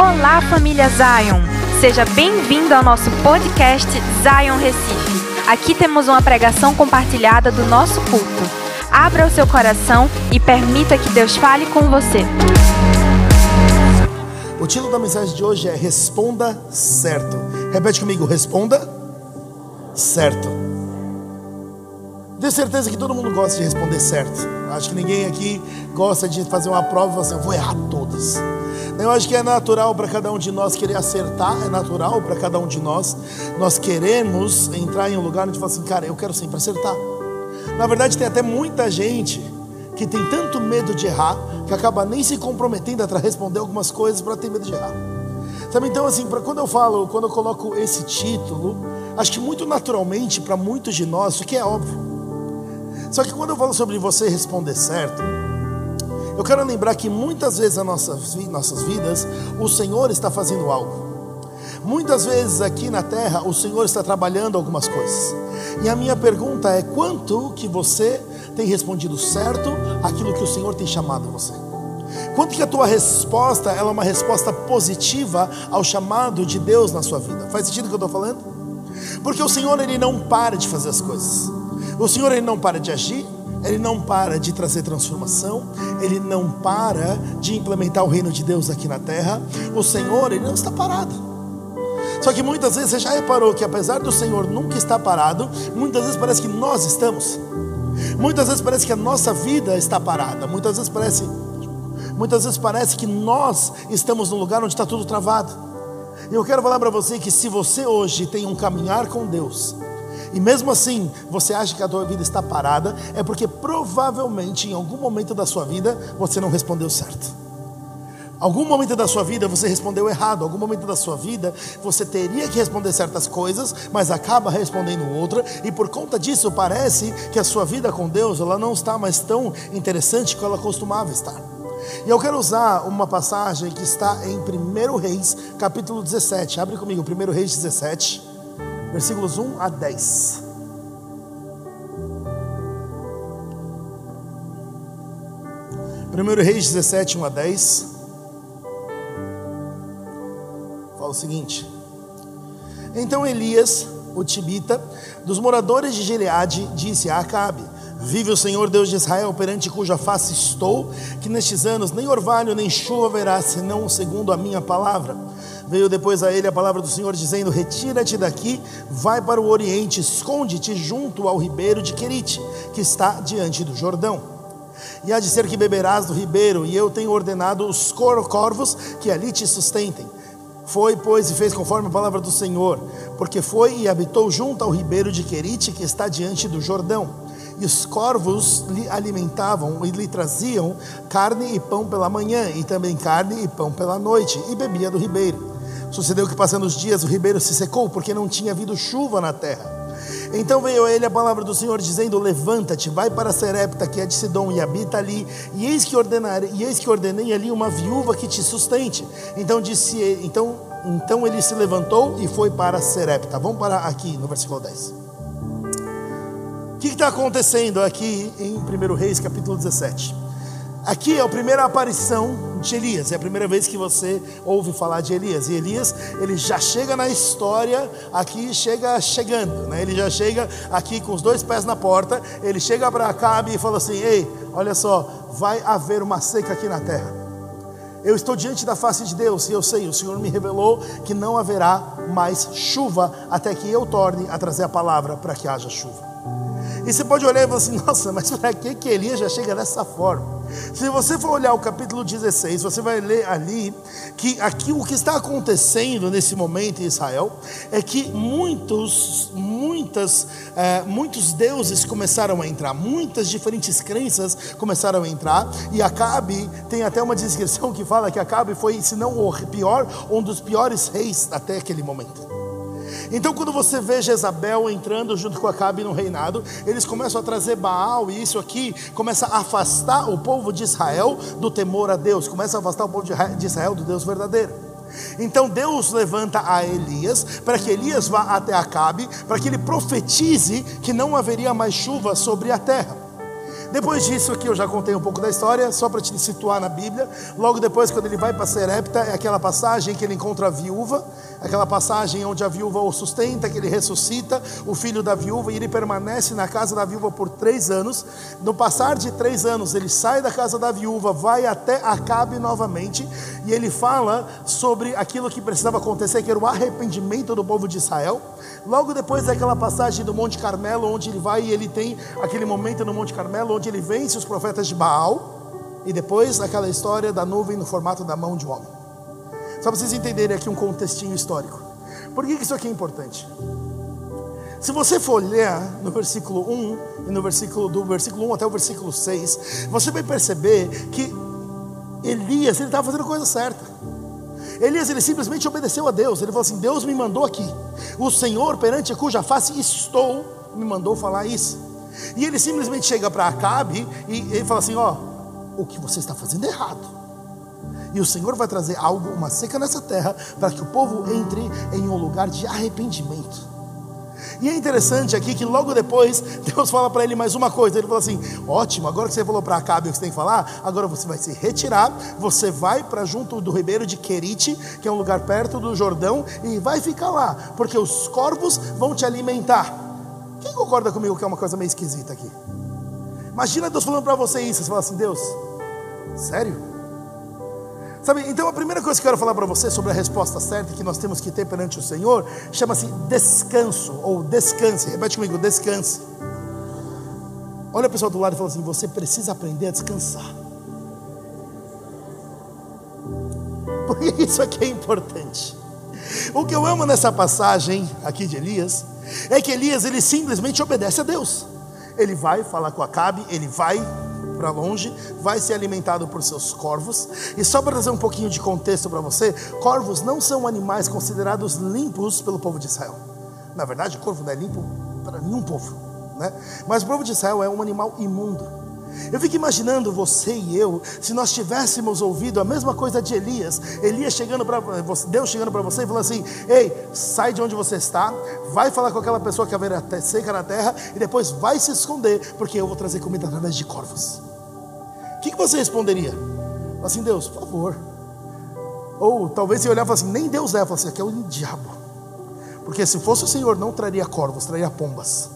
Olá, família Zion! Seja bem-vindo ao nosso podcast Zion Recife. Aqui temos uma pregação compartilhada do nosso culto. Abra o seu coração e permita que Deus fale com você. O título da mensagem de hoje é Responda Certo. Repete comigo: Responda Certo. Tenho certeza que todo mundo gosta de responder certo. Acho que ninguém aqui gosta de fazer uma prova e falar assim: eu vou errar todas. Eu acho que é natural para cada um de nós querer acertar, é natural para cada um de nós. Nós queremos entrar em um lugar onde fala assim, cara, eu quero sempre acertar. Na verdade, tem até muita gente que tem tanto medo de errar que acaba nem se comprometendo a responder algumas coisas para ter medo de errar. Sabe, então, assim, para quando eu falo, quando eu coloco esse título, acho que muito naturalmente para muitos de nós, isso aqui é óbvio. Só que quando eu falo sobre você responder certo, eu quero lembrar que muitas vezes nas nossas, nossas vidas, o Senhor está fazendo algo. Muitas vezes aqui na terra, o Senhor está trabalhando algumas coisas. E a minha pergunta é: quanto que você tem respondido certo aquilo que o Senhor tem chamado você? Quanto que a tua resposta é uma resposta positiva ao chamado de Deus na sua vida? Faz sentido o que eu estou falando? Porque o Senhor ele não para de fazer as coisas. O Senhor ele não para de agir, ele não para de trazer transformação, ele não para de implementar o reino de Deus aqui na terra. O Senhor, ele não está parado. Só que muitas vezes você já reparou que apesar do Senhor nunca estar parado, muitas vezes parece que nós estamos. Muitas vezes parece que a nossa vida está parada. Muitas vezes parece, muitas vezes parece que nós estamos num lugar onde está tudo travado. E eu quero falar para você que se você hoje tem um caminhar com Deus, e mesmo assim você acha que a tua vida está parada, é porque provavelmente em algum momento da sua vida você não respondeu certo. Algum momento da sua vida você respondeu errado, algum momento da sua vida você teria que responder certas coisas, mas acaba respondendo outra, e por conta disso parece que a sua vida com Deus ela não está mais tão interessante como ela costumava estar. E eu quero usar uma passagem que está em 1 Reis, capítulo 17. Abre comigo, 1 Reis 17 versículos 1 a 10. Primeiro Reis 17, 1 a 10. Fala o seguinte: Então Elias, o tibita, dos moradores de Gileade, disse a Acabe: Vive o Senhor Deus de Israel, perante cuja face estou, que nestes anos nem orvalho nem chuva haverá, senão segundo a minha palavra. Veio depois a ele a palavra do Senhor, dizendo: Retira-te daqui, vai para o oriente, esconde-te junto ao ribeiro de Querite, que está diante do Jordão. E há de ser que beberás do ribeiro, e eu tenho ordenado os corvos que ali te sustentem. Foi, pois, e fez conforme a palavra do Senhor, porque foi e habitou junto ao ribeiro de Querite, que está diante do Jordão. E os corvos lhe alimentavam e lhe traziam carne e pão pela manhã, e também carne e pão pela noite, e bebia do ribeiro. Sucedeu que, passando os dias, o ribeiro se secou, porque não tinha havido chuva na terra. Então veio a ele a palavra do Senhor, dizendo: Levanta-te, vai para Serepta, que é de Sidom, e habita ali, e eis que, ordenar, e eis que ordenei ali uma viúva que te sustente. Então disse ele, então, então ele se levantou e foi para Serepta. Vamos parar aqui no versículo 10. O que está acontecendo aqui em 1 Reis, capítulo 17? Aqui é a primeira aparição de Elias. É a primeira vez que você ouve falar de Elias. E Elias, ele já chega na história aqui, chega chegando, né? Ele já chega aqui com os dois pés na porta. Ele chega para Acabe e fala assim: Ei, olha só, vai haver uma seca aqui na terra. Eu estou diante da face de Deus e eu sei, o Senhor me revelou que não haverá mais chuva até que eu torne a trazer a palavra para que haja chuva. E você pode olhar e falar assim: nossa, mas para que, que Elias já chega dessa forma? Se você for olhar o capítulo 16, você vai ler ali que aqui o que está acontecendo nesse momento em Israel é que muitos, muitas, é, muitos deuses começaram a entrar, muitas diferentes crenças começaram a entrar, e Acabe tem até uma descrição que fala que Acabe foi, se não o pior, um dos piores reis até aquele momento. Então, quando você vê Jezabel entrando junto com Acabe no reinado, eles começam a trazer Baal, e isso aqui começa a afastar o povo de Israel do temor a Deus, começa a afastar o povo de Israel do Deus verdadeiro. Então Deus levanta a Elias para que Elias vá até Acabe, para que ele profetize que não haveria mais chuva sobre a terra. Depois disso aqui eu já contei um pouco da história, só para te situar na Bíblia. Logo depois, quando ele vai para Serepta, é aquela passagem que ele encontra a viúva, aquela passagem onde a viúva o sustenta, que ele ressuscita o filho da viúva e ele permanece na casa da viúva por três anos. No passar de três anos, ele sai da casa da viúva, vai até Acabe novamente e ele fala sobre aquilo que precisava acontecer, que era o arrependimento do povo de Israel. Logo depois daquela passagem do Monte Carmelo, onde ele vai e ele tem aquele momento no Monte Carmelo onde ele vence os profetas de Baal, e depois aquela história da nuvem no formato da mão de um homem. Só para vocês entenderem aqui um contextinho histórico. Por que isso aqui é importante? Se você for ler no versículo 1 e no versículo do versículo 1 até o versículo 6, você vai perceber que Elias ele estava fazendo a coisa certa. Elias ele simplesmente obedeceu a Deus. Ele falou assim: Deus me mandou aqui. O Senhor perante a cuja face estou me mandou falar isso. E ele simplesmente chega para Acabe e ele fala assim: Ó, o que você está fazendo é errado. E o Senhor vai trazer algo, uma seca nessa terra, para que o povo entre em um lugar de arrependimento. E é interessante aqui que logo depois Deus fala para ele mais uma coisa. Ele fala assim: ótimo, agora que você falou para Acabe o que você tem que falar, agora você vai se retirar, você vai para junto do ribeiro de Querite, que é um lugar perto do Jordão, e vai ficar lá, porque os corvos vão te alimentar. Quem concorda comigo que é uma coisa meio esquisita aqui? Imagina Deus falando para você isso, você fala assim: Deus, sério? Sabe, então a primeira coisa que eu quero falar para você sobre a resposta certa que nós temos que ter perante o Senhor chama-se descanso ou descanse. Repete comigo, descanse. Olha a pessoa do lado e fala assim: você precisa aprender a descansar. Porque isso aqui é importante. O que eu amo nessa passagem aqui de Elias é que Elias ele simplesmente obedece a Deus. Ele vai falar com Acabe, ele vai para longe, vai ser alimentado por seus corvos. E só para trazer um pouquinho de contexto para você, corvos não são animais considerados limpos pelo povo de Israel. Na verdade, o corvo não é limpo para nenhum povo, né? Mas o povo de Israel é um animal imundo. Eu fico imaginando você e eu, se nós tivéssemos ouvido a mesma coisa de Elias, Elias chegando para Deus chegando para você e falando assim: Ei, sai de onde você está, vai falar com aquela pessoa que haverá seca na terra e depois vai se esconder, porque eu vou trazer comida através de corvos. O que, que você responderia? Assim, Deus, por favor. Ou talvez você olhava assim, nem Deus é, assim, aqui é o diabo. Porque se fosse o Senhor, não traria corvos, traria pombas.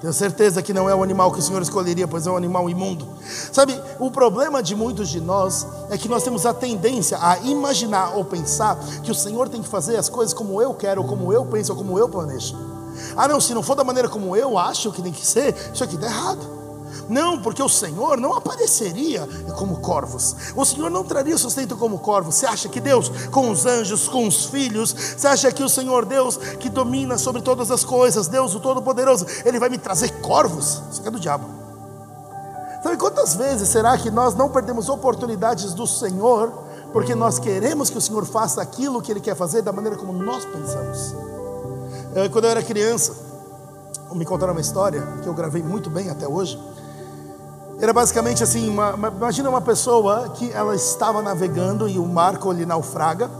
Tenho certeza que não é o animal que o Senhor escolheria, pois é um animal imundo. Sabe, o problema de muitos de nós é que nós temos a tendência a imaginar ou pensar que o Senhor tem que fazer as coisas como eu quero, ou como eu penso, ou como eu planejo. Ah, não, se não for da maneira como eu acho que tem que ser, isso aqui está errado. Não, porque o Senhor não apareceria como corvos. O Senhor não traria sustento como corvos. Você acha que Deus, com os anjos, com os filhos, você acha que o Senhor Deus, que domina sobre todas as coisas, Deus o Todo-Poderoso, Ele vai me trazer corvos? Isso aqui é do diabo. Sabe quantas vezes será que nós não perdemos oportunidades do Senhor, porque nós queremos que o Senhor faça aquilo que Ele quer fazer da maneira como nós pensamos? Eh, quando eu era criança, me contaram uma história que eu gravei muito bem até hoje. Era basicamente assim, uma, imagina uma pessoa que ela estava navegando e o barco lhe naufraga.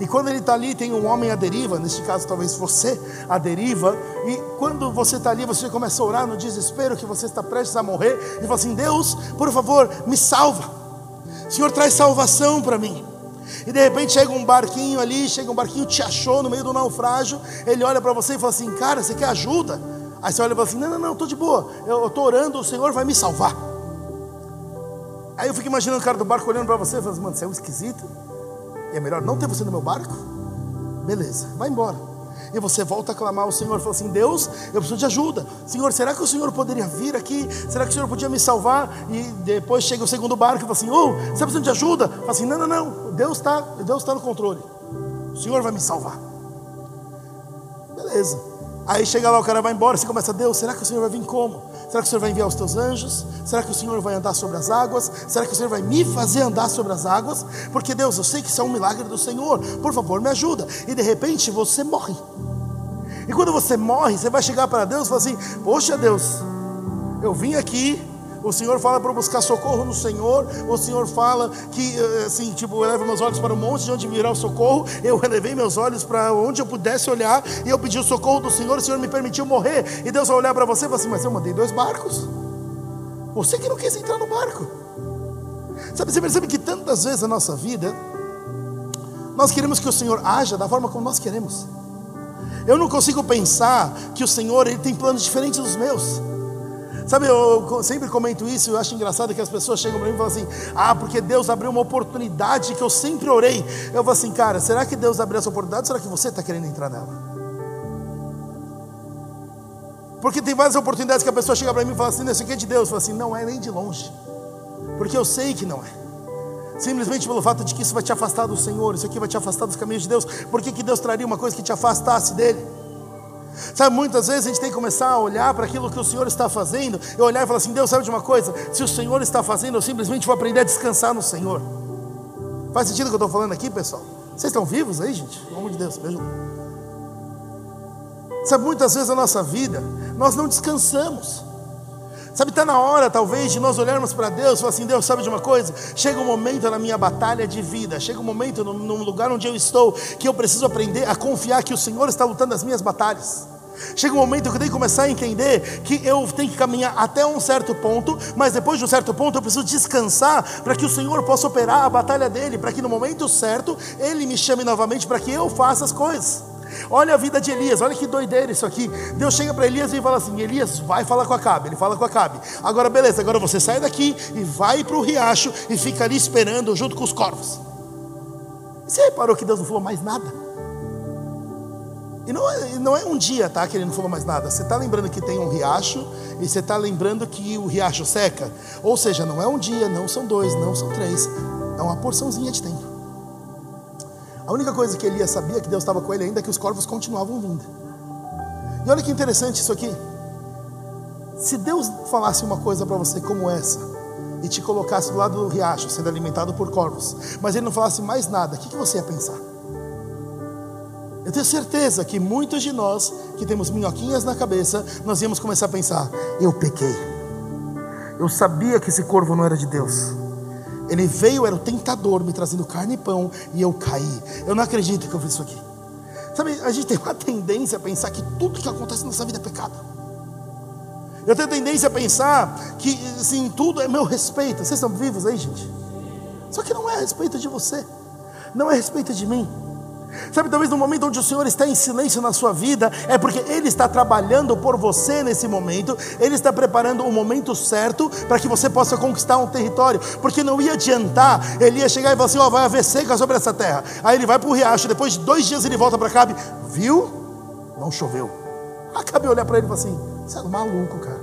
E quando ele está ali, tem um homem à deriva, neste caso talvez você à deriva, e quando você está ali, você começa a orar no desespero que você está prestes a morrer, e fala assim: Deus, por favor, me salva. Senhor, traz salvação para mim. E de repente chega um barquinho ali, chega um barquinho, te achou no meio do naufrágio, ele olha para você e fala assim: Cara, você quer ajuda? Aí você olha e fala assim: Não, não, não, estou de boa, eu estou orando, o Senhor vai me salvar. Aí eu fico imaginando o cara do barco olhando para você e falando, assim, mano, você é um esquisito. E é melhor não ter você no meu barco? Beleza, vai embora. E você volta a clamar ao Senhor, fala assim: Deus, eu preciso de ajuda. Senhor, será que o Senhor poderia vir aqui? Será que o Senhor podia me salvar? E depois chega o segundo barco e fala assim: Oh, você está precisando de ajuda? Fala assim: Não, não, não. Deus está Deus tá no controle. O Senhor vai me salvar. Beleza. Aí chega lá, o cara vai embora, você começa, Deus, será que o Senhor vai vir como? Será que o Senhor vai enviar os teus anjos? Será que o Senhor vai andar sobre as águas? Será que o Senhor vai me fazer andar sobre as águas? Porque Deus, eu sei que isso é um milagre do Senhor, por favor, me ajuda. E de repente você morre. E quando você morre, você vai chegar para Deus e falar assim: Poxa Deus, eu vim aqui, o Senhor fala para buscar socorro no Senhor. O Senhor fala que, eh, assim, tipo, eu levo meus olhos para o monte de onde virá o socorro. Eu elevei meus olhos para onde eu pudesse olhar. E eu pedi o socorro do Senhor. O Senhor me permitiu morrer. E Deus vai olhar para você e falar assim: Mas eu mandei dois barcos. Você que não quis entrar no barco. Sabe, você percebe que tantas vezes na nossa vida, nós queremos que o Senhor haja da forma como nós queremos. Eu não consigo pensar que o Senhor ele tem planos diferentes dos meus. Sabe, eu sempre comento isso, eu acho engraçado que as pessoas chegam para mim e falam assim: ah, porque Deus abriu uma oportunidade que eu sempre orei. Eu falo assim, cara, será que Deus abriu essa oportunidade ou será que você está querendo entrar nela? Porque tem várias oportunidades que a pessoa chega para mim e fala assim: isso aqui é de Deus. Eu falo assim: não é nem de longe, porque eu sei que não é. Simplesmente pelo fato de que isso vai te afastar do Senhor, isso aqui vai te afastar dos caminhos de Deus. Por que, que Deus traria uma coisa que te afastasse dele? Sabe, muitas vezes a gente tem que começar a olhar para aquilo que o Senhor está fazendo, e olhar e falar assim: Deus, sabe de uma coisa? Se o Senhor está fazendo, eu simplesmente vou aprender a descansar no Senhor. Faz sentido o que eu estou falando aqui, pessoal? Vocês estão vivos aí, gente? Pelo amor de Deus, me ajuda. Sabe, muitas vezes na nossa vida, nós não descansamos. Sabe, está na hora talvez de nós olharmos para Deus e falar assim: Deus, sabe de uma coisa? Chega um momento na minha batalha de vida, chega um momento no, no lugar onde eu estou, que eu preciso aprender a confiar que o Senhor está lutando as minhas batalhas. Chega um momento que eu tenho que começar a entender que eu tenho que caminhar até um certo ponto, mas depois de um certo ponto eu preciso descansar para que o Senhor possa operar a batalha dele, para que no momento certo ele me chame novamente para que eu faça as coisas. Olha a vida de Elias, olha que doideira isso aqui. Deus chega para Elias e fala assim: Elias, vai falar com Acabe. Ele fala com Acabe. Agora, beleza, agora você sai daqui e vai para o riacho e fica ali esperando junto com os corvos. Você reparou que Deus não falou mais nada? E não é, não é um dia, tá? Que ele não falou mais nada. Você está lembrando que tem um riacho e você está lembrando que o riacho seca. Ou seja, não é um dia, não são dois, não são três. É uma porçãozinha de tempo. A única coisa que Elias sabia que Deus estava com ele ainda é que os corvos continuavam vindo. E olha que interessante isso aqui. Se Deus falasse uma coisa para você como essa, e te colocasse do lado do riacho, sendo alimentado por corvos, mas ele não falasse mais nada, o que, que você ia pensar? Eu tenho certeza que muitos de nós que temos minhoquinhas na cabeça, nós íamos começar a pensar: eu pequei. Eu sabia que esse corvo não era de Deus. Ele veio, era o tentador, me trazendo carne e pão, e eu caí. Eu não acredito que eu fiz isso aqui. Sabe, a gente tem uma tendência a pensar que tudo que acontece na nossa vida é pecado. Eu tenho tendência a pensar que, assim, tudo é meu respeito. Vocês estão vivos aí, gente? Só que não é a respeito de você, não é a respeito de mim. Sabe, talvez no momento onde o Senhor está em silêncio na sua vida, é porque Ele está trabalhando por você nesse momento, Ele está preparando o momento certo para que você possa conquistar um território, porque não ia adiantar, ele ia chegar e falar assim: Ó, oh, vai haver seca sobre essa terra. Aí ele vai para o riacho, depois de dois dias ele volta para cá, viu? Não choveu. Acabe olhar para ele e falar assim: Você é maluco, cara.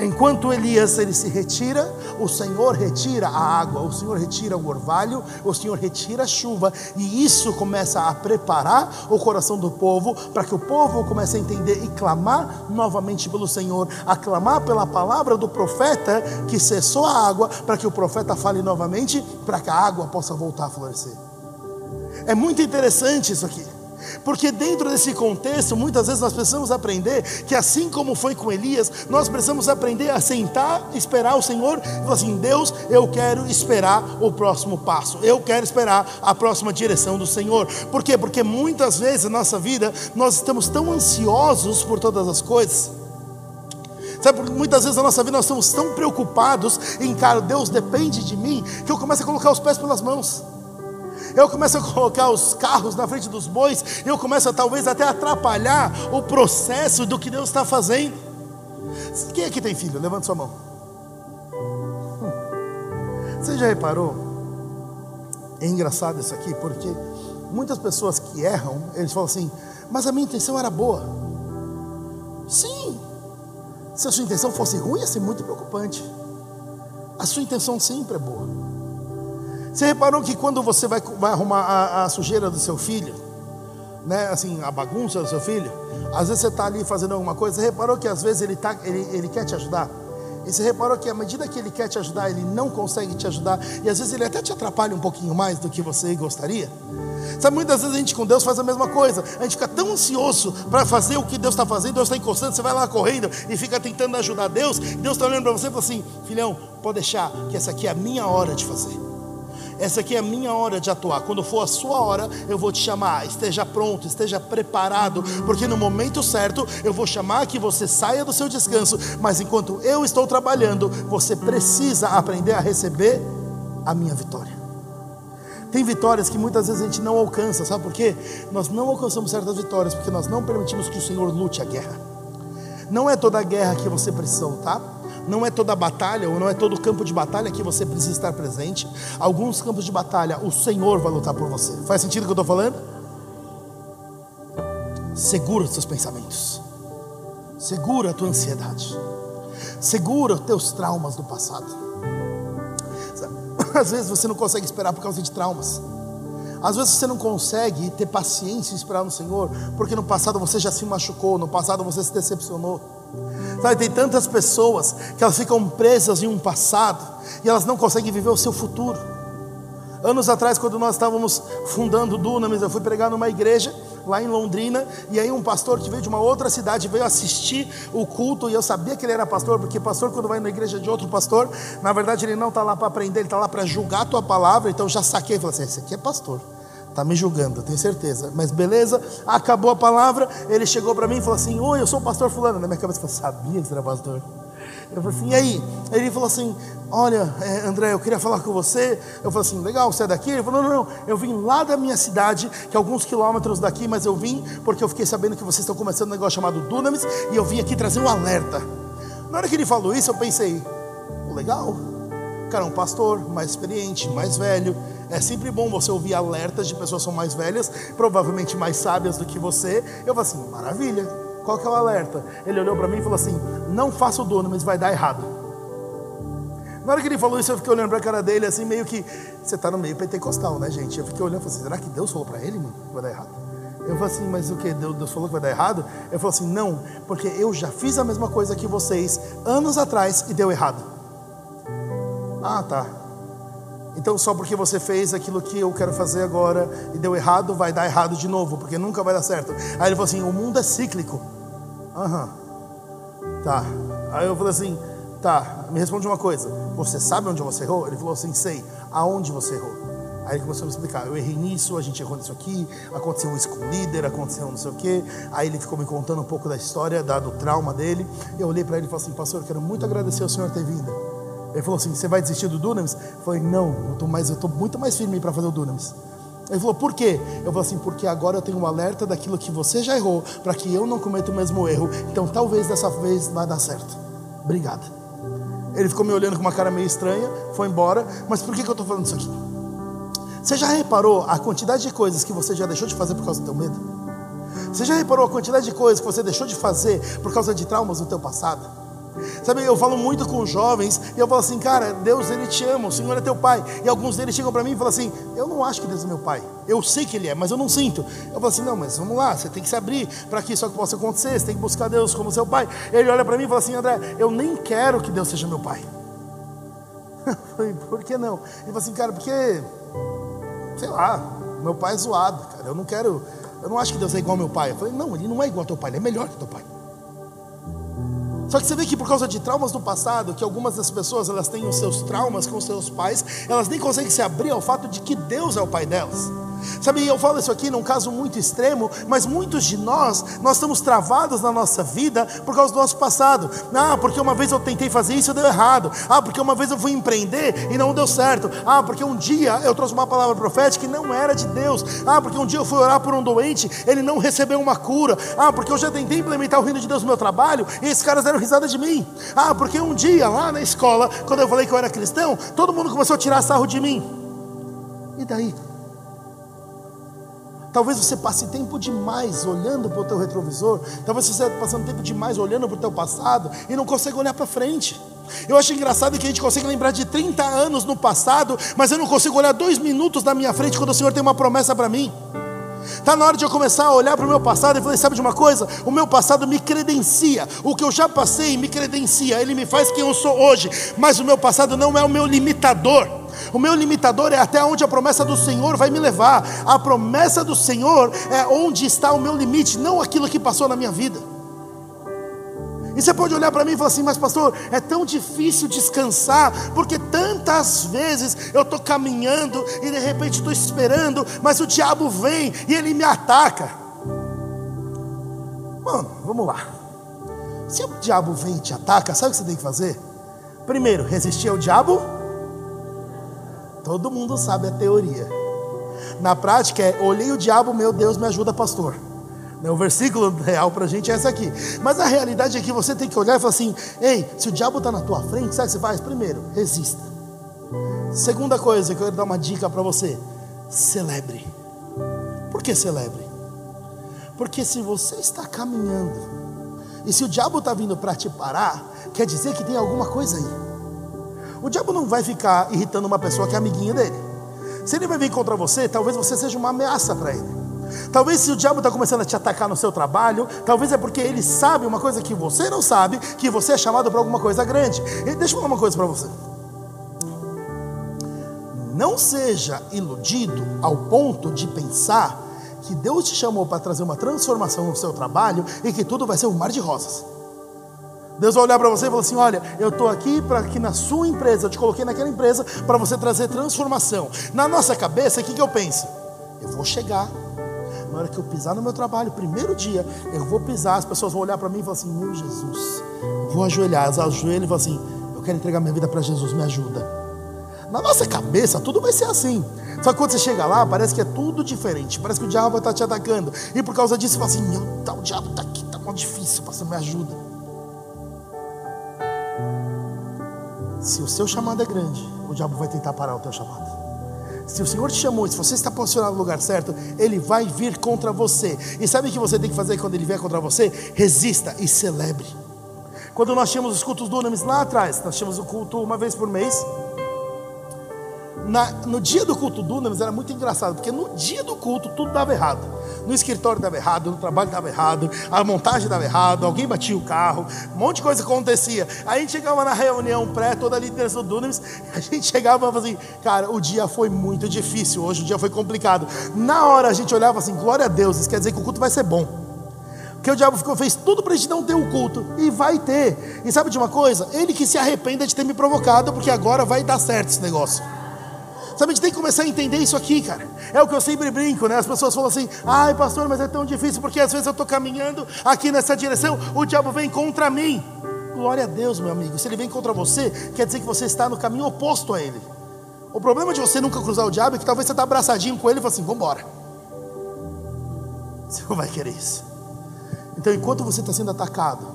Enquanto Elias ele se retira, o Senhor retira a água, o Senhor retira o orvalho, o Senhor retira a chuva, e isso começa a preparar o coração do povo para que o povo comece a entender e clamar novamente pelo Senhor, a clamar pela palavra do profeta que cessou a água, para que o profeta fale novamente, para que a água possa voltar a florescer. É muito interessante isso aqui. Porque dentro desse contexto, muitas vezes nós precisamos aprender que assim como foi com Elias, nós precisamos aprender a sentar, esperar o Senhor e falar assim: Deus, eu quero esperar o próximo passo, eu quero esperar a próxima direção do Senhor. Por quê? Porque muitas vezes na nossa vida nós estamos tão ansiosos por todas as coisas. Sabe, porque muitas vezes na nossa vida nós estamos tão preocupados em, cara, Deus depende de mim, que eu começo a colocar os pés pelas mãos eu começo a colocar os carros na frente dos bois, eu começo a talvez até atrapalhar o processo do que Deus está fazendo. Quem aqui tem filho? Levanta sua mão. Hum. Você já reparou? É engraçado isso aqui, porque muitas pessoas que erram, eles falam assim, mas a minha intenção era boa. Sim, se a sua intenção fosse ruim, ia ser muito preocupante. A sua intenção sempre é boa. Você reparou que quando você vai, vai arrumar a, a, sujeira do seu filho, né, assim, a bagunça do seu filho, às vezes você está ali fazendo alguma coisa, você reparou que às vezes ele, tá, ele, ele quer te ajudar? E você reparou que à medida que ele quer te ajudar, ele não consegue te ajudar, e às vezes ele até te atrapalha um pouquinho mais do que você gostaria? Sabe, muitas vezes a gente com Deus faz a mesma coisa, a gente fica tão ansioso para fazer o que Deus está fazendo, Deus está encostando, você vai lá correndo e fica tentando ajudar Deus, Deus está olhando para você e fala assim: filhão, pode deixar, que essa aqui é a minha hora de fazer. Essa aqui é a minha hora de atuar. Quando for a sua hora, eu vou te chamar. Esteja pronto, esteja preparado, porque no momento certo eu vou chamar que você saia do seu descanso. Mas enquanto eu estou trabalhando, você precisa aprender a receber a minha vitória. Tem vitórias que muitas vezes a gente não alcança, sabe por quê? Nós não alcançamos certas vitórias porque nós não permitimos que o Senhor lute a guerra. Não é toda a guerra que você precisa lutar, não é toda batalha, ou não é todo campo de batalha que você precisa estar presente. Alguns campos de batalha, o Senhor vai lutar por você. Faz sentido o que eu estou falando? Segura os seus pensamentos, segura a tua ansiedade, segura os teus traumas do passado. Às vezes você não consegue esperar por causa de traumas. Às vezes você não consegue ter paciência e esperar no Senhor, porque no passado você já se machucou, no passado você se decepcionou. Sabe, tem tantas pessoas que elas ficam presas em um passado e elas não conseguem viver o seu futuro. Anos atrás, quando nós estávamos fundando Dunamis, eu fui pregar numa igreja lá em Londrina, e aí um pastor que veio de uma outra cidade veio assistir o culto, e eu sabia que ele era pastor, porque pastor quando vai na igreja de outro pastor, na verdade ele não está lá para aprender, ele está lá para julgar a tua palavra, então eu já saquei, falei assim, esse aqui é pastor, está me julgando, tenho certeza, mas beleza, acabou a palavra, ele chegou para mim e falou assim, oi, eu sou o pastor fulano, na minha cabeça eu sabia que você era pastor, eu falei assim, e aí? Ele falou assim: Olha, é, André, eu queria falar com você. Eu falei assim: Legal, você é daqui? Ele falou: Não, não, não. Eu vim lá da minha cidade, que é alguns quilômetros daqui, mas eu vim porque eu fiquei sabendo que vocês estão começando um negócio chamado Dunamis e eu vim aqui trazer um alerta. Na hora que ele falou isso, eu pensei: Legal. Cara, um pastor mais experiente, mais velho. É sempre bom você ouvir alertas de pessoas que são mais velhas, provavelmente mais sábias do que você. Eu falei assim: Maravilha. Qual que é o alerta? Ele olhou para mim e falou assim: Não faça o dono, mas vai dar errado. Na hora que ele falou isso, eu fiquei olhando para a cara dele, assim, meio que. Você está no meio pentecostal, né, gente? Eu fiquei olhando e falei assim: Será que Deus falou para ele, mano, que vai dar errado? Eu falei assim: Mas o que? Deus, falou que vai dar errado? Eu falei assim: Não, porque eu já fiz a mesma coisa que vocês anos atrás e deu errado. Ah, tá. Então, só porque você fez aquilo que eu quero fazer agora e deu errado, vai dar errado de novo, porque nunca vai dar certo. Aí ele falou assim: o mundo é cíclico. Aham. Uhum. Tá. Aí eu falei assim: tá, me responde uma coisa. Você sabe onde você errou? Ele falou assim: sei. Aonde você errou? Aí ele começou a me explicar: eu errei nisso, a gente errou nisso aqui, aconteceu isso com o líder, aconteceu não sei o quê. Aí ele ficou me contando um pouco da história, dado o trauma dele. Eu olhei para ele e falei assim: pastor, eu quero muito agradecer ao senhor ter vindo. Ele falou assim: Você vai desistir do Dunamis? Eu falei: Não, eu estou mais, eu estou muito mais firme para fazer o Dunamis. Ele falou: Por quê? Eu falei assim: Porque agora eu tenho um alerta daquilo que você já errou, para que eu não cometa o mesmo erro. Então talvez dessa vez vai dar certo. Obrigado. Ele ficou me olhando com uma cara meio estranha, foi embora. Mas por que, que eu estou falando isso aqui? Você já reparou a quantidade de coisas que você já deixou de fazer por causa do teu medo? Você já reparou a quantidade de coisas que você deixou de fazer por causa de traumas no teu passado? Sabe, eu falo muito com jovens e eu falo assim, cara, Deus ele te ama, o Senhor é teu pai. E alguns deles chegam para mim e falam assim: eu não acho que Deus é meu pai. Eu sei que ele é, mas eu não sinto. Eu falo assim: não, mas vamos lá, você tem que se abrir para que isso possa acontecer. Você tem que buscar Deus como seu pai. Ele olha para mim e fala assim: André, eu nem quero que Deus seja meu pai. Eu falei, por que não? Ele fala assim, cara, porque, sei lá, meu pai é zoado, cara. Eu não quero, eu não acho que Deus é igual ao meu pai. Eu falei, não, ele não é igual ao teu pai, ele é melhor que teu pai. Só que você vê que por causa de traumas do passado, que algumas das pessoas elas têm os seus traumas com seus pais, elas nem conseguem se abrir ao fato de que Deus é o pai delas. Sabe, eu falo isso aqui num caso muito extremo, mas muitos de nós, nós estamos travados na nossa vida por causa do nosso passado. Ah, porque uma vez eu tentei fazer isso e deu errado. Ah, porque uma vez eu fui empreender e não deu certo. Ah, porque um dia eu trouxe uma palavra profética que não era de Deus. Ah, porque um dia eu fui orar por um doente, ele não recebeu uma cura. Ah, porque eu já tentei implementar o reino de Deus no meu trabalho e esses caras deram risada de mim. Ah, porque um dia lá na escola, quando eu falei que eu era cristão, todo mundo começou a tirar sarro de mim. E daí? Talvez você passe tempo demais olhando para o teu retrovisor. Talvez você esteja passando tempo demais olhando para o teu passado e não consegue olhar para frente. Eu acho engraçado que a gente consegue lembrar de 30 anos no passado, mas eu não consigo olhar dois minutos na minha frente quando o Senhor tem uma promessa para mim. Está na hora de eu começar a olhar para o meu passado e falar: sabe de uma coisa? O meu passado me credencia, o que eu já passei me credencia, ele me faz quem eu sou hoje, mas o meu passado não é o meu limitador. O meu limitador é até onde a promessa do Senhor vai me levar. A promessa do Senhor é onde está o meu limite, não aquilo que passou na minha vida. E você pode olhar para mim e falar assim, mas pastor, é tão difícil descansar, porque tanta Quantas vezes eu estou caminhando e de repente estou esperando, mas o diabo vem e ele me ataca. Mano, vamos lá. Se o diabo vem e te ataca, sabe o que você tem que fazer? Primeiro, resistir ao diabo. Todo mundo sabe a teoria. Na prática é: olhei o diabo, meu Deus, me ajuda, pastor. O versículo real para a gente é esse aqui. Mas a realidade é que você tem que olhar e falar assim: ei, se o diabo está na tua frente, sabe o que você faz? Primeiro, resista. Segunda coisa que eu quero dar uma dica para você: celebre. Por que celebre? Porque se você está caminhando e se o diabo está vindo para te parar, quer dizer que tem alguma coisa aí. O diabo não vai ficar irritando uma pessoa que é amiguinha dele. Se ele vai vir contra você, talvez você seja uma ameaça para ele. Talvez se o diabo está começando a te atacar no seu trabalho, talvez é porque ele sabe uma coisa que você não sabe, que você é chamado para alguma coisa grande. E deixa eu falar uma coisa para você. Não seja iludido ao ponto de pensar que Deus te chamou para trazer uma transformação no seu trabalho e que tudo vai ser um mar de rosas. Deus vai olhar para você e falar assim: Olha, eu estou aqui para que na sua empresa, eu te coloquei naquela empresa para você trazer transformação. Na nossa cabeça, o que, que eu penso? Eu vou chegar, na hora que eu pisar no meu trabalho, primeiro dia, eu vou pisar, as pessoas vão olhar para mim e falar assim: Meu Jesus, vou ajoelhar, elas ajoelham e falam assim: Eu quero entregar minha vida para Jesus, me ajuda. Na nossa cabeça, tudo vai ser assim. Só que quando você chega lá, parece que é tudo diferente. Parece que o diabo está te atacando. E por causa disso, você fala assim: Meu, tá, o diabo está aqui, está muito difícil, pastor, me ajuda. Se o seu chamado é grande, o diabo vai tentar parar o teu chamado. Se o Senhor te chamou, se você está posicionado no lugar certo, Ele vai vir contra você. E sabe o que você tem que fazer quando Ele vier contra você? Resista e celebre. Quando nós tínhamos os cultos dunamis lá atrás, nós tínhamos o culto uma vez por mês na, no dia do culto Dunamis era muito engraçado, porque no dia do culto tudo dava errado. No escritório dava errado, no trabalho dava errado, a montagem dava errado, alguém batia o carro, um monte de coisa acontecia. Aí a gente chegava na reunião pré, toda a liderança do Dunamis, a gente chegava e falava assim, cara, o dia foi muito difícil, hoje o dia foi complicado. Na hora a gente olhava assim, glória a Deus, isso quer dizer que o culto vai ser bom. Porque o diabo ficou, fez tudo para a gente não ter o culto. E vai ter. E sabe de uma coisa? Ele que se arrependa de ter me provocado, porque agora vai dar certo esse negócio. Sabe, a gente tem que começar a entender isso aqui, cara. É o que eu sempre brinco, né? As pessoas falam assim: ai, pastor, mas é tão difícil, porque às vezes eu estou caminhando aqui nessa direção, o diabo vem contra mim. Glória a Deus, meu amigo. Se ele vem contra você, quer dizer que você está no caminho oposto a ele. O problema de você nunca cruzar o diabo é que talvez você está abraçadinho com ele e fala assim: vamos embora. Você não vai querer isso. Então, enquanto você está sendo atacado,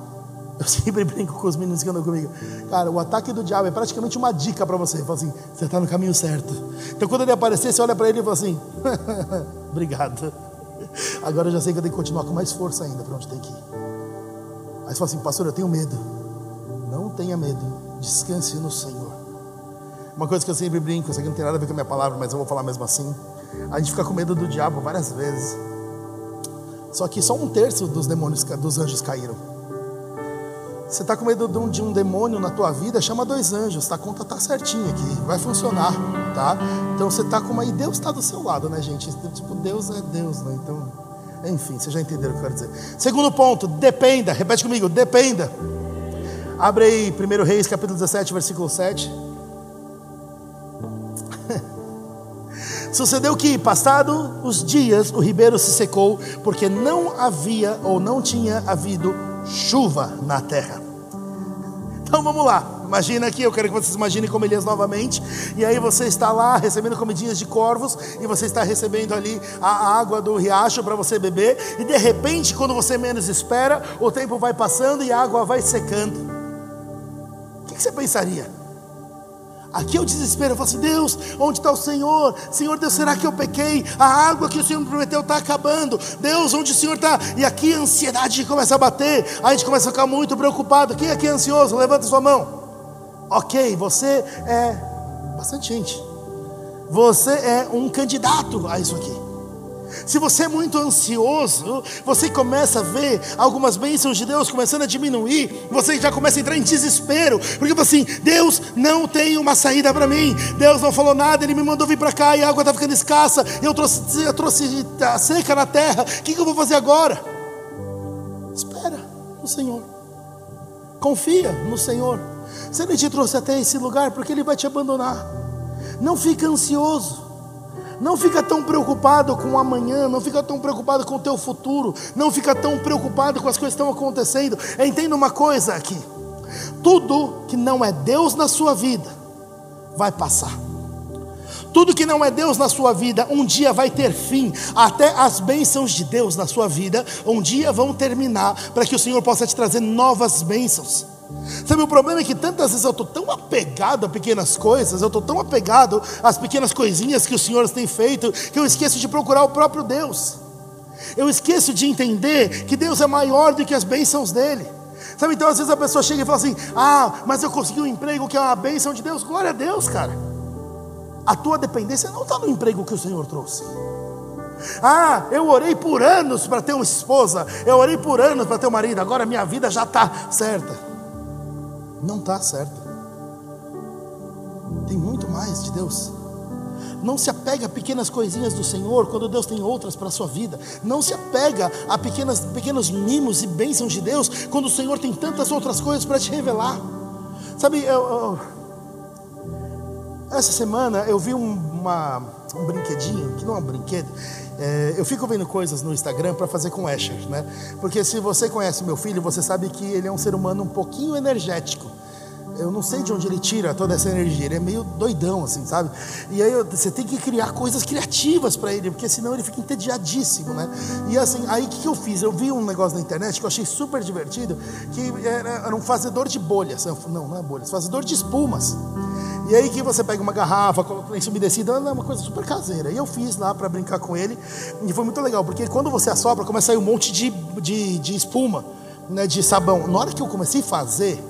eu sempre brinco com os meninos que andam comigo. Cara, o ataque do diabo é praticamente uma dica para você. Fala assim, você está no caminho certo. Então quando ele aparecer, você olha para ele e fala assim, obrigado. Agora eu já sei que eu tenho que continuar com mais força ainda para onde tem que ir. Aí você fala assim, pastor, eu tenho medo. Não tenha medo. Descanse no Senhor. Uma coisa que eu sempre brinco, isso aqui não tem nada a ver com a minha palavra, mas eu vou falar mesmo assim. A gente fica com medo do diabo várias vezes. Só que só um terço dos demônios, dos anjos caíram. Você está com medo de um, de demônio na tua vida? Chama dois anjos, tá? A conta tá certinha aqui, vai funcionar, tá? Então você está com uma. E Deus está do seu lado, né, gente? Tipo, Deus é Deus, né? Então, enfim, vocês já entenderam o que eu quero dizer. Segundo ponto, dependa, repete comigo, dependa. Abre aí 1 Reis, capítulo 17, versículo 7. Sucedeu que, passado os dias, o ribeiro se secou, porque não havia ou não tinha havido chuva na terra. Então vamos lá. Imagina aqui, eu quero que vocês imaginem como Elias novamente. E aí você está lá recebendo comidinhas de corvos e você está recebendo ali a água do riacho para você beber. E de repente, quando você menos espera, o tempo vai passando e a água vai secando. O que você pensaria? Aqui é o desespero, eu falo assim: Deus, onde está o Senhor? Senhor Deus, será que eu pequei? A água que o Senhor me prometeu está acabando. Deus, onde o Senhor está? E aqui a ansiedade começa a bater, a gente começa a ficar muito preocupado. Quem aqui é ansioso? Levanta sua mão. Ok, você é bastante gente. Você é um candidato a isso aqui. Se você é muito ansioso, você começa a ver algumas bênçãos de Deus começando a diminuir, você já começa a entrar em desespero, porque assim, Deus não tem uma saída para mim, Deus não falou nada, Ele me mandou vir para cá e a água está ficando escassa, eu trouxe, eu trouxe a seca na terra, o que, que eu vou fazer agora? Espera no Senhor, confia no Senhor. Se Ele te trouxe até esse lugar, porque Ele vai te abandonar. Não fica ansioso. Não fica tão preocupado com o amanhã, não fica tão preocupado com o teu futuro, não fica tão preocupado com as coisas que estão acontecendo. Entenda uma coisa aqui: tudo que não é Deus na sua vida vai passar. Tudo que não é Deus na sua vida, um dia vai ter fim. Até as bênçãos de Deus na sua vida, um dia vão terminar, para que o Senhor possa te trazer novas bênçãos. Sabe, o problema é que tantas vezes eu estou tão apegado a pequenas coisas, eu estou tão apegado às pequenas coisinhas que o Senhor tem feito, que eu esqueço de procurar o próprio Deus. Eu esqueço de entender que Deus é maior do que as bênçãos dele. Sabe, então às vezes a pessoa chega e fala assim: Ah, mas eu consegui um emprego que é uma bênção de Deus. Glória a Deus, cara. A tua dependência não está no emprego que o Senhor trouxe. Ah, eu orei por anos para ter uma esposa, eu orei por anos para ter um marido, agora minha vida já está certa não está certa. Tem muito mais de Deus. Não se apega a pequenas coisinhas do Senhor quando Deus tem outras para a sua vida. Não se apega a pequenas, pequenos mimos e bênçãos de Deus quando o Senhor tem tantas outras coisas para te revelar. Sabe, eu, eu, essa semana eu vi um, uma, um brinquedinho, que não é um brinquedo, é, eu fico vendo coisas no Instagram para fazer com Asher, né? Porque se você conhece meu filho, você sabe que ele é um ser humano um pouquinho energético. Eu não sei de onde ele tira toda essa energia, ele é meio doidão, assim, sabe? E aí você tem que criar coisas criativas para ele, porque senão ele fica entediadíssimo, né? E assim, aí o que, eu fiz? Eu vi um negócio na internet que eu achei super divertido, que era, um fazedor de bolhas. Não, não é bolhas, fazedor de espumas. E aí que você pega uma garrafa, coloca lenço umedecido, é uma coisa super caseira. E eu fiz lá para brincar com ele, e foi muito legal, porque quando você assopra, começa a sair um monte de, de, de espuma, né, de sabão. Na hora que eu comecei a fazer,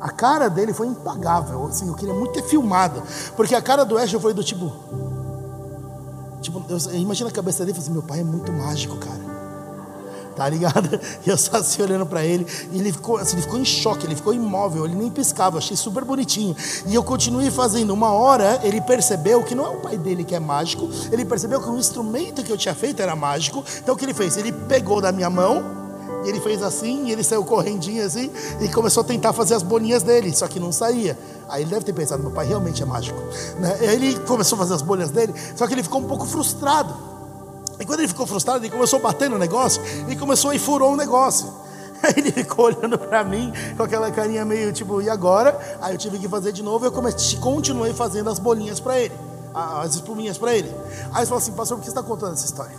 a cara dele foi impagável, assim, eu queria muito ter filmado, porque a cara do Asher foi do tipo... Tipo, imagina a cabeça dele e assim, meu pai é muito mágico, cara tá ligado? E eu só assim olhando para ele, e ele ficou, assim, ele ficou em choque, ele ficou imóvel, ele nem piscava, eu achei super bonitinho. E eu continuei fazendo. Uma hora ele percebeu que não é o pai dele que é mágico, ele percebeu que o instrumento que eu tinha feito era mágico. Então o que ele fez? Ele pegou da minha mão, e ele fez assim, e ele saiu correndinho assim, e começou a tentar fazer as bolinhas dele, só que não saía. Aí ele deve ter pensado, meu pai realmente é mágico. Né? Ele começou a fazer as bolhas dele, só que ele ficou um pouco frustrado. E quando ele ficou frustrado, ele começou a bater no negócio e começou e furou o negócio. Aí ele ficou olhando para mim com aquela carinha meio tipo, e agora? Aí eu tive que fazer de novo e eu comecei, continuei fazendo as bolinhas para ele, as espuminhas para ele. Aí ele falou assim, pastor, por que você está contando essa história?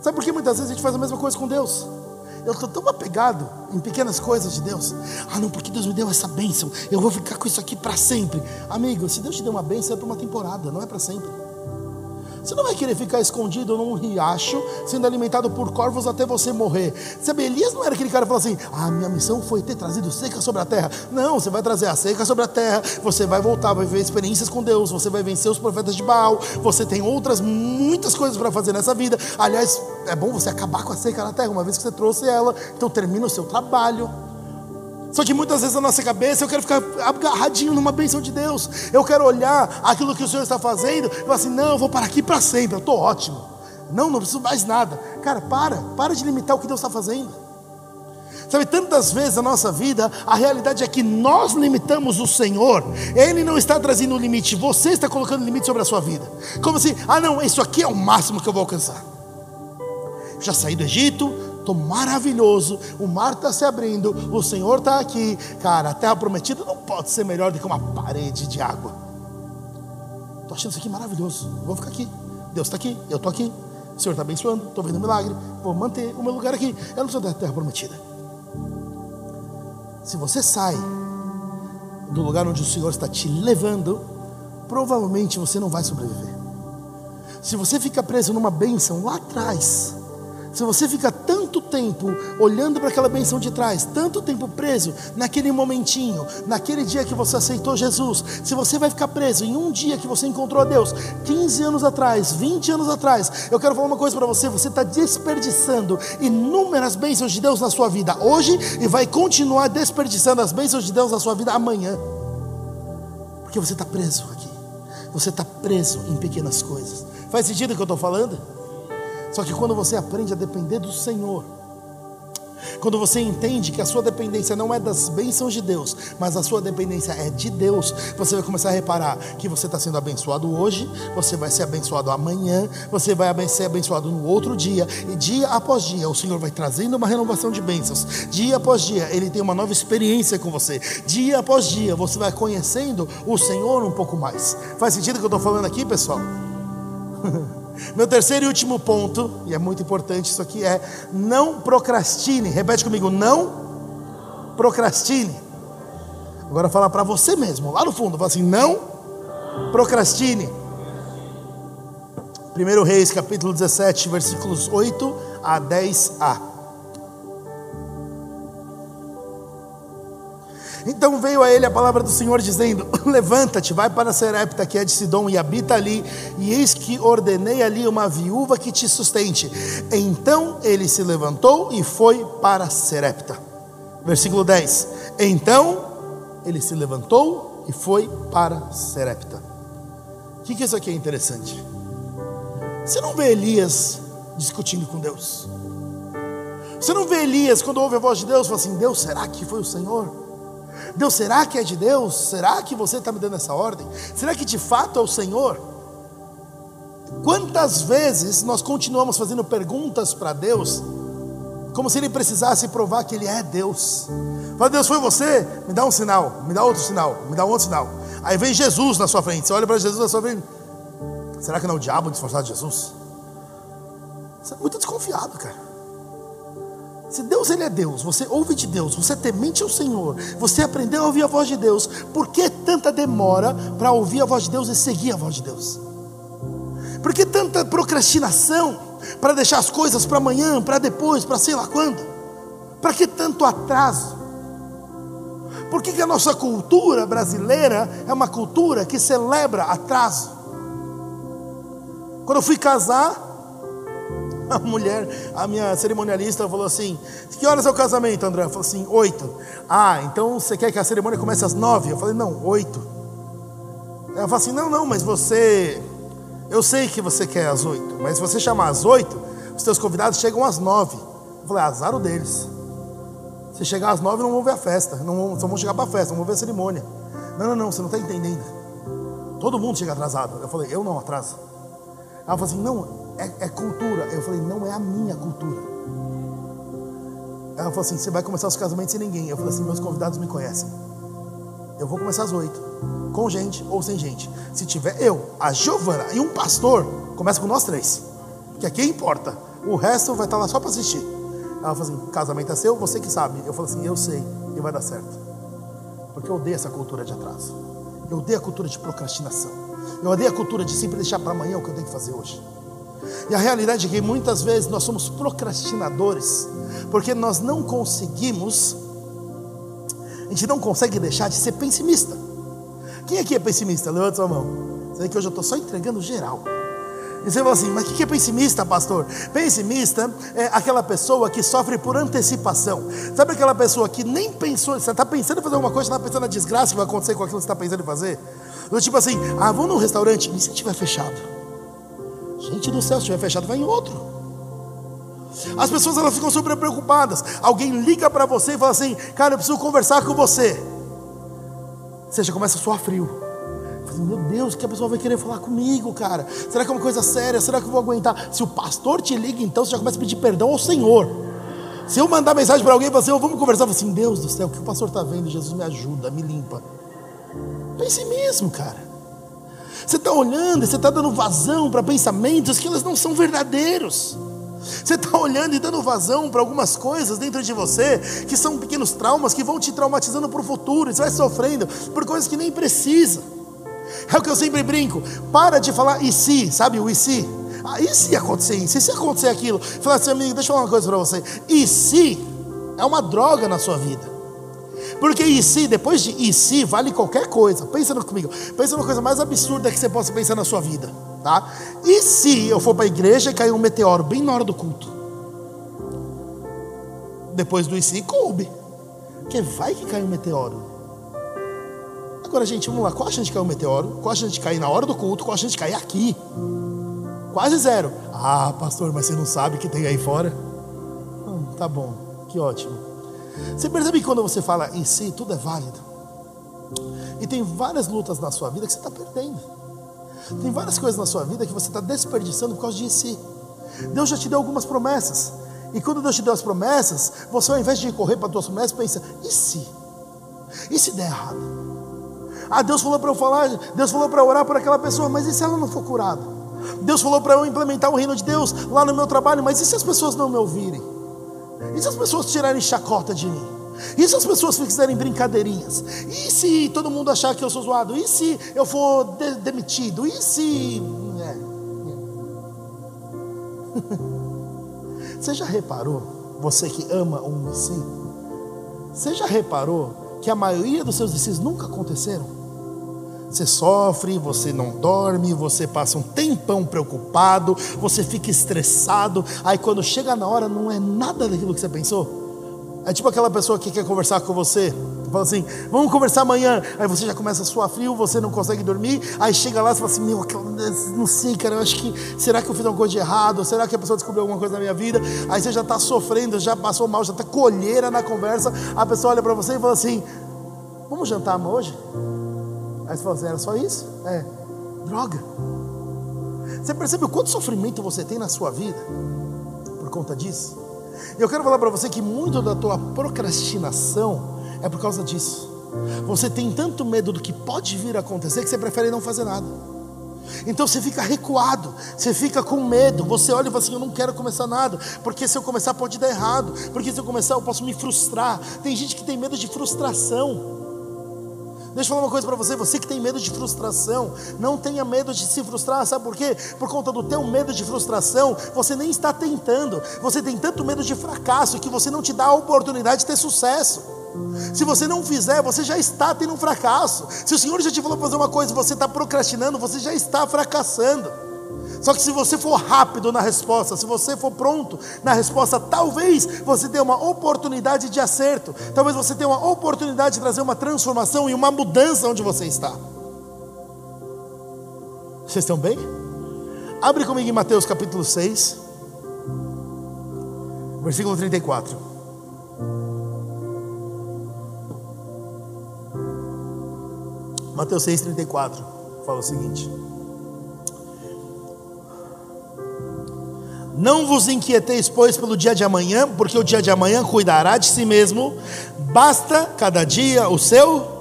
Sabe por que muitas vezes a gente faz a mesma coisa com Deus? Eu estou tão apegado em pequenas coisas de Deus. Ah, não, porque Deus me deu essa bênção. Eu vou ficar com isso aqui para sempre. Amigo, se Deus te deu uma bênção, é para uma temporada, não é para sempre. Você não vai querer ficar escondido num riacho, sendo alimentado por corvos até você morrer. Sabe, Elias não era aquele cara que falou assim: Ah, minha missão foi ter trazido seca sobre a terra. Não, você vai trazer a seca sobre a terra, você vai voltar, vai viver experiências com Deus, você vai vencer os profetas de Baal, você tem outras muitas coisas para fazer nessa vida. Aliás, é bom você acabar com a seca na terra, uma vez que você trouxe ela, então termina o seu trabalho. Só que muitas vezes na nossa cabeça eu quero ficar agarradinho numa bênção de Deus. Eu quero olhar aquilo que o Senhor está fazendo e falar assim: não, eu vou parar aqui para sempre, eu estou ótimo. Não, não preciso mais nada. Cara, para, para de limitar o que Deus está fazendo. Sabe, tantas vezes na nossa vida, a realidade é que nós limitamos o Senhor, Ele não está trazendo limite, você está colocando limite sobre a sua vida. Como assim, ah não, isso aqui é o máximo que eu vou alcançar. Já saí do Egito, estou maravilhoso, o mar está se abrindo, o Senhor está aqui. Cara, a terra prometida não pode ser melhor do que uma parede de água. Estou achando isso aqui maravilhoso, vou ficar aqui. Deus está aqui, eu estou aqui. O Senhor está abençoando, estou vendo um milagre, vou manter o meu lugar aqui. Eu não sou da terra prometida. Se você sai do lugar onde o Senhor está te levando, provavelmente você não vai sobreviver. Se você fica preso numa bênção lá atrás, se você fica tanto tempo olhando para aquela benção de trás, tanto tempo preso naquele momentinho, naquele dia que você aceitou Jesus, se você vai ficar preso em um dia que você encontrou a Deus, 15 anos atrás, 20 anos atrás, eu quero falar uma coisa para você: você está desperdiçando inúmeras bênçãos de Deus na sua vida hoje e vai continuar desperdiçando as bênçãos de Deus na sua vida amanhã, porque você está preso aqui, você está preso em pequenas coisas. Faz sentido o que eu estou falando? Só que quando você aprende a depender do Senhor, Quando você entende que a sua dependência não é das bênçãos de Deus, mas a sua dependência é de Deus, você vai começar a reparar que você está sendo abençoado hoje, você vai ser abençoado amanhã, você vai ser abençoado no outro dia, e dia após dia o Senhor vai trazendo uma renovação de bênçãos, dia após dia Ele tem uma nova experiência com você, dia após dia você vai conhecendo o Senhor um pouco mais. Faz sentido o que eu estou falando aqui, pessoal? Meu terceiro e último ponto, e é muito importante isso aqui, é não procrastine. Repete comigo, não procrastine. Agora fala para você mesmo, lá no fundo, fala assim: não procrastine. 1 Reis, capítulo 17, versículos 8 a 10a. Então veio a ele a palavra do Senhor dizendo: Levanta-te, vai para Serepta, que é de Sidom, e habita ali, e eis que ordenei ali uma viúva que te sustente. Então ele se levantou e foi para Serepta. Versículo 10: Então ele se levantou e foi para Serepta. O que, que isso aqui é interessante? Você não vê Elias discutindo com Deus. Você não vê Elias quando ouve a voz de Deus, fala assim: Deus, será que foi o Senhor? Deus, será que é de Deus? Será que você está me dando essa ordem? Será que de fato é o Senhor? Quantas vezes nós continuamos fazendo perguntas para Deus, como se Ele precisasse provar que Ele é Deus? Fala, Deus, foi você? Me dá um sinal, me dá outro sinal, me dá outro sinal. Aí vem Jesus na sua frente, você olha para Jesus na sua frente. Será que não é o diabo disfarçado de Jesus? Você é muito desconfiado, cara. Se Deus ele é Deus, você ouve de Deus, você temente ao Senhor, você aprendeu a ouvir a voz de Deus, por que tanta demora para ouvir a voz de Deus e seguir a voz de Deus? Por que tanta procrastinação para deixar as coisas para amanhã, para depois, para sei lá quando? Para que tanto atraso? Por que, que a nossa cultura brasileira é uma cultura que celebra atraso? Quando eu fui casar, A mulher, a minha cerimonialista falou assim: Que horas é o casamento, André? Eu falei assim: oito. Ah, então você quer que a cerimônia comece às nove? Eu falei: Não, oito. Ela falou assim: Não, não, mas você. Eu sei que você quer às oito, mas se você chamar às oito, os seus convidados chegam às nove. Eu falei: Azar o deles. Se chegar às nove, não vão ver a festa. Não vão, só vão chegar para a festa, não vão ver a cerimônia. Não, não, não, você não está entendendo. Todo mundo chega atrasado. Eu falei: Eu não atraso. Ela falou assim: Não, é, é cultura. Eu falei, não é a minha cultura. Ela falou assim: você vai começar os casamentos sem ninguém. Eu falei assim: meus convidados me conhecem. Eu vou começar às oito, com gente ou sem gente. Se tiver eu, a Giovana e um pastor, começa com nós três, que aqui importa. O resto vai estar lá só para assistir. Ela falou assim: casamento é seu, você que sabe. Eu falei assim: eu sei, e vai dar certo. Porque eu odeio essa cultura de atraso. Eu odeio a cultura de procrastinação. Eu odeio a cultura de sempre deixar para amanhã o que eu tenho que fazer hoje. E a realidade é que muitas vezes nós somos procrastinadores, porque nós não conseguimos, a gente não consegue deixar de ser pessimista. Quem aqui é pessimista? Levanta sua mão. Você vê que hoje eu estou só entregando geral. E você fala assim, mas o que é pessimista, pastor? Pessimista é aquela pessoa que sofre por antecipação. Sabe aquela pessoa que nem pensou, você está pensando em fazer alguma coisa, está pensando na desgraça que vai acontecer com aquilo que você está pensando em fazer? Do tipo assim, ah, vou num restaurante, e se estiver fechado? Gente do céu, se estiver fechado, vai em outro. As pessoas elas ficam super preocupadas. Alguém liga para você e fala assim: Cara, eu preciso conversar com você. Você já começa a suar frio. Assim, Meu Deus, que a pessoa vai querer falar comigo, cara? Será que é uma coisa séria? Será que eu vou aguentar? Se o pastor te liga, então você já começa a pedir perdão ao Senhor. Se eu mandar mensagem para alguém e falar assim, vamos conversar, eu falo assim, Deus do céu, o que o pastor está vendo? Jesus me ajuda, me limpa. Pense mesmo, cara. Você está olhando, você está dando vazão para pensamentos que eles não são verdadeiros. Você está olhando e dando vazão para algumas coisas dentro de você que são pequenos traumas que vão te traumatizando para o futuro. Você vai sofrendo por coisas que nem precisa. É o que eu sempre brinco. Para de falar e se, sabe o e se? Ah, e se acontecer isso? E se acontecer aquilo? Fala assim, amigo, deixa eu falar uma coisa para você. E se é uma droga na sua vida. Porque e se, depois de e se, vale qualquer coisa. Pensa comigo. Pensa na coisa mais absurda que você possa pensar na sua vida. Tá? E se eu for para a igreja e cair um meteoro bem na hora do culto? Depois do e se, coube. Porque vai que cai um meteoro. Agora, gente, vamos lá. Qual a chance de cair um meteoro? Qual a chance de cair na hora do culto? Qual a chance de cair aqui? Quase zero. Ah, pastor, mas você não sabe o que tem aí fora? Hum, tá bom. Que ótimo. Você percebe que quando você fala em si, tudo é válido. E tem várias lutas na sua vida que você está perdendo. Tem várias coisas na sua vida que você está desperdiçando por causa de si. Deus já te deu algumas promessas. E quando Deus te deu as promessas, você ao invés de correr para as tuas promessas, pensa: e se? E se der errado? Ah, Deus falou para eu falar, Deus falou para orar por aquela pessoa, mas e se ela não for curada? Deus falou para eu implementar o reino de Deus lá no meu trabalho, mas e se as pessoas não me ouvirem? E se as pessoas tirarem chacota de mim? E se as pessoas fizerem brincadeirinhas? E se todo mundo achar que eu sou zoado? E se eu for de demitido? E se. É. Você já reparou, você que ama um si, você já reparou que a maioria dos seus desígnios nunca aconteceram? Você sofre, você não dorme, você passa um tempão preocupado, você fica estressado, aí quando chega na hora não é nada daquilo que você pensou. É tipo aquela pessoa que quer conversar com você, fala assim, vamos conversar amanhã. Aí você já começa a suar frio, você não consegue dormir. Aí chega lá e fala assim, meu, não sei, cara, eu acho que será que eu fiz alguma coisa de errado? Será que a pessoa descobriu alguma coisa na minha vida? Aí você já está sofrendo, já passou mal, já está colheira na conversa. A pessoa olha para você e fala assim, vamos jantar hoje? Aí você fala assim, era só isso? É, droga. Você percebe o quanto sofrimento você tem na sua vida por conta disso? Eu quero falar para você que muito da tua procrastinação é por causa disso. Você tem tanto medo do que pode vir a acontecer que você prefere não fazer nada. Então você fica recuado, você fica com medo. Você olha e fala assim: Eu não quero começar nada, porque se eu começar pode dar errado, porque se eu começar eu posso me frustrar. Tem gente que tem medo de frustração. Deixa eu falar uma coisa para você, você que tem medo de frustração, não tenha medo de se frustrar, sabe por quê? Por conta do teu medo de frustração, você nem está tentando. Você tem tanto medo de fracasso que você não te dá a oportunidade de ter sucesso. Se você não fizer, você já está tendo um fracasso. Se o Senhor já te falou para fazer uma coisa e você está procrastinando, você já está fracassando. Só que se você for rápido na resposta, se você for pronto na resposta, talvez você tenha uma oportunidade de acerto, talvez você tenha uma oportunidade de trazer uma transformação e uma mudança onde você está. Vocês estão bem? Abre comigo em Mateus capítulo 6, versículo 34. Mateus 6, 34 fala o seguinte. Não vos inquieteis, pois, pelo dia de amanhã, porque o dia de amanhã cuidará de si mesmo. Basta cada dia o seu.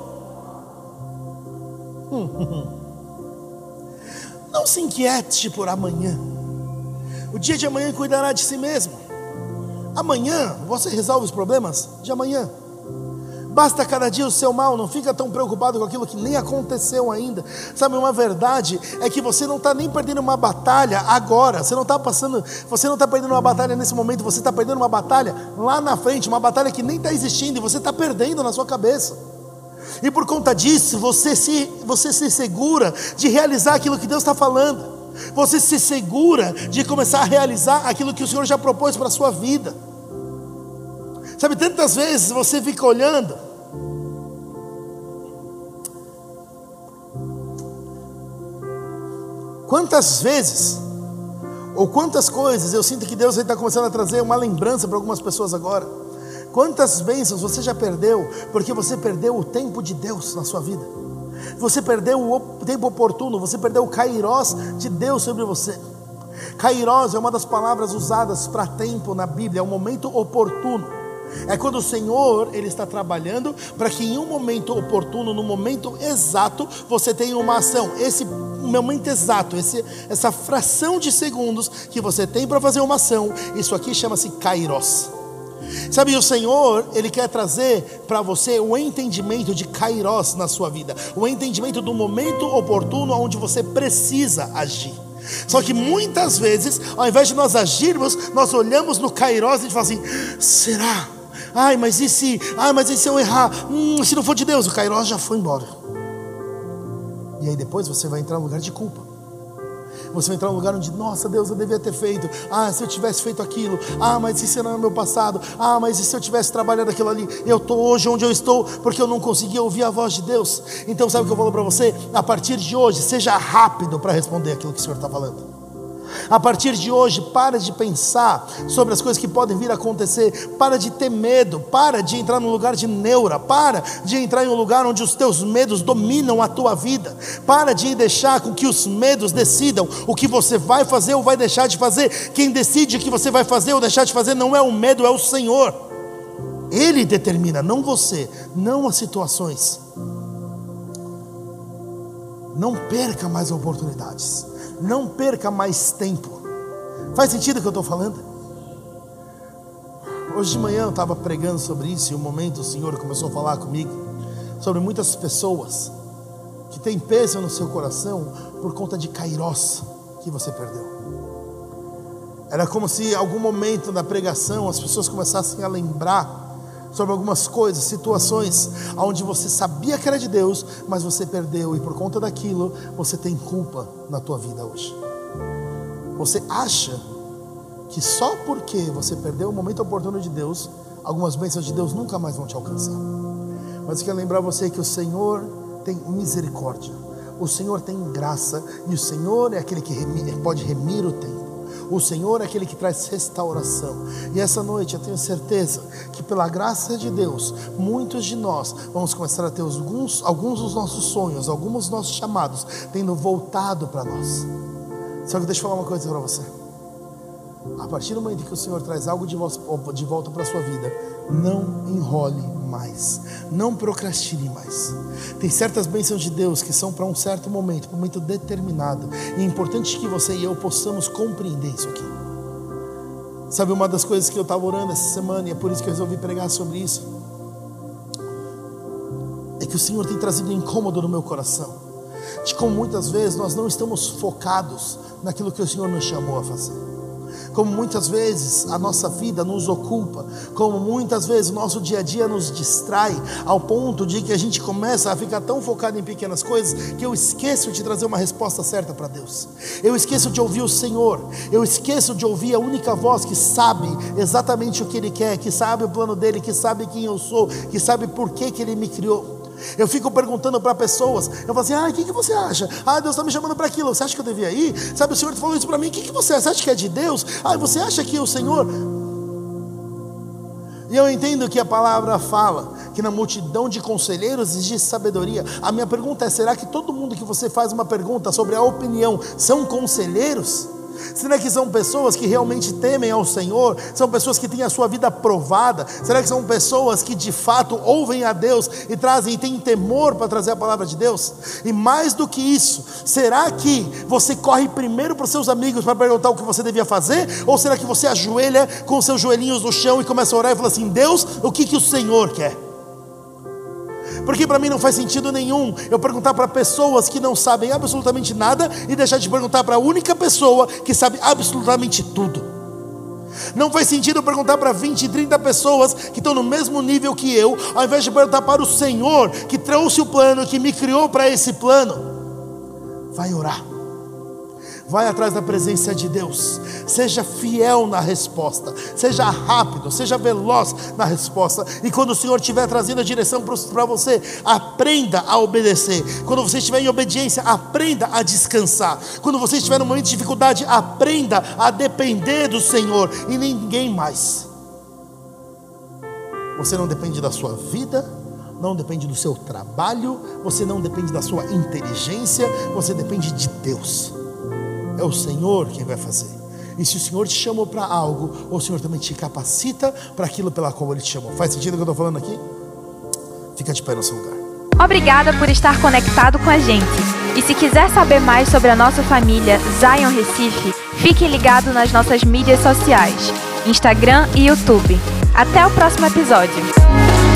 Não se inquiete por amanhã. O dia de amanhã cuidará de si mesmo. Amanhã você resolve os problemas de amanhã. Basta cada dia o seu mal, não fica tão preocupado com aquilo que nem aconteceu ainda. Sabe, uma verdade é que você não está nem perdendo uma batalha agora, você não está passando, você não está perdendo uma batalha nesse momento, você está perdendo uma batalha lá na frente, uma batalha que nem está existindo e você está perdendo na sua cabeça. E por conta disso, você se, você se segura de realizar aquilo que Deus está falando. Você se segura de começar a realizar aquilo que o Senhor já propôs para a sua vida. Sabe, tantas vezes você fica olhando Quantas vezes, ou quantas coisas, eu sinto que Deus está começando a trazer uma lembrança para algumas pessoas agora. Quantas bênçãos você já perdeu, porque você perdeu o tempo de Deus na sua vida. Você perdeu o tempo oportuno, você perdeu o kairós de Deus sobre você. Kairós é uma das palavras usadas para tempo na Bíblia, é um momento oportuno. É quando o Senhor ele está trabalhando para que em um momento oportuno, no momento exato, você tenha uma ação. Esse momento exato, esse, essa fração de segundos que você tem para fazer uma ação, isso aqui chama-se Kairos. Sabe, o Senhor, Ele quer trazer para você o entendimento de Kairos na sua vida, o entendimento do momento oportuno onde você precisa agir. Só que muitas vezes, ao invés de nós agirmos, nós olhamos no Kairos e falamos assim: será? Ai, mas e se? Ai, mas e se eu errar? Hum, se não for de Deus, o Kairos já foi embora. E aí depois você vai entrar no lugar de culpa. Você vai entrar no lugar onde, nossa Deus, eu devia ter feito. Ah, se eu tivesse feito aquilo. Ah, mas isso não é meu passado. Ah, mas e se eu tivesse trabalhado aquilo ali? Eu estou hoje onde eu estou porque eu não consegui ouvir a voz de Deus. Então, sabe o que eu falo para você? A partir de hoje, seja rápido para responder aquilo que o Senhor está falando. A partir de hoje, para de pensar sobre as coisas que podem vir a acontecer. Para de ter medo. Para de entrar num lugar de neura. Para de entrar em um lugar onde os teus medos dominam a tua vida. Para de deixar com que os medos decidam o que você vai fazer ou vai deixar de fazer. Quem decide o que você vai fazer ou deixar de fazer não é o medo, é o Senhor. Ele determina, não você, não as situações. Não perca mais oportunidades. Não perca mais tempo. Faz sentido o que eu estou falando? Hoje de manhã eu estava pregando sobre isso e um momento o Senhor começou a falar comigo sobre muitas pessoas que têm peso no seu coração por conta de Kairos que você perdeu. Era como se em algum momento da pregação as pessoas começassem a lembrar sobre algumas coisas, situações onde você sabia que era de Deus, mas você perdeu e por conta daquilo você tem culpa na tua vida hoje. Você acha que só porque você perdeu o momento oportuno de Deus, algumas bênções de Deus nunca mais vão te alcançar. Mas eu quero lembrar você que o Senhor tem misericórdia, o Senhor tem graça e o Senhor é aquele que pode remir o tempo. O Senhor é aquele que traz restauração. E essa noite eu tenho certeza que, pela graça de Deus, muitos de nós vamos começar a ter alguns, alguns dos nossos sonhos, alguns dos nossos chamados, tendo voltado para nós. Só que deixa eu falar uma coisa para você. A partir do momento que o Senhor traz algo de volta para a sua vida, não enrole mais, não procrastine mais. Tem certas bênçãos de Deus que são para um certo momento, para um momento determinado, e é importante que você e eu possamos compreender isso aqui. Sabe uma das coisas que eu estava orando essa semana, e é por isso que eu resolvi pregar sobre isso, é que o Senhor tem trazido um incômodo no meu coração, de como muitas vezes nós não estamos focados naquilo que o Senhor nos chamou a fazer como muitas vezes a nossa vida nos ocupa, como muitas vezes o nosso dia a dia nos distrai, ao ponto de que a gente começa a ficar tão focado em pequenas coisas que eu esqueço de trazer uma resposta certa para Deus. Eu esqueço de ouvir o Senhor, eu esqueço de ouvir a única voz que sabe exatamente o que Ele quer, que sabe o plano dele, que sabe quem eu sou, que sabe por que, que Ele me criou. Eu fico perguntando para pessoas, eu falo assim, ah, o que, que você acha? Ah, Deus está me chamando para aquilo, você acha que eu devia ir? Sabe, o Senhor falou isso para mim, o que, que você acha? Você acha que é de Deus? Ah, você acha que o Senhor... E eu entendo que a palavra fala que na multidão de conselheiros existe sabedoria. A minha pergunta é: será que todo mundo que você faz uma pergunta sobre a opinião são conselheiros? Será que são pessoas que realmente temem ao Senhor? São pessoas que têm a sua vida provada? Será que são pessoas que de fato ouvem a Deus e trazem e têm temor para trazer a palavra de Deus? E mais do que isso, será que você corre primeiro para os seus amigos para perguntar o que você devia fazer? Ou será que você ajoelha com os seus joelhinhos no chão e começa a orar e fala assim: Deus, o que, que o Senhor quer? Porque para mim não faz sentido nenhum eu perguntar para pessoas que não sabem absolutamente nada e deixar de perguntar para a única pessoa que sabe absolutamente tudo. Não faz sentido eu perguntar para 20, 30 pessoas que estão no mesmo nível que eu, ao invés de perguntar para o Senhor que trouxe o plano, que me criou para esse plano. Vai orar. Vai atrás da presença de Deus. Seja fiel na resposta. Seja rápido, seja veloz na resposta. E quando o Senhor estiver trazendo a direção para você, aprenda a obedecer. Quando você estiver em obediência, aprenda a descansar. Quando você estiver num momento de dificuldade, aprenda a depender do Senhor e ninguém mais. Você não depende da sua vida, não depende do seu trabalho, você não depende da sua inteligência, você depende de Deus. É o Senhor quem vai fazer. E se o Senhor te chamou para algo, o Senhor também te capacita para aquilo pela qual Ele te chamou. Faz sentido o que eu estou falando aqui? Fica de pé no seu lugar. Obrigada por estar conectado com a gente. E se quiser saber mais sobre a nossa família Zion Recife, fique ligado nas nossas mídias sociais, Instagram e YouTube. Até o próximo episódio.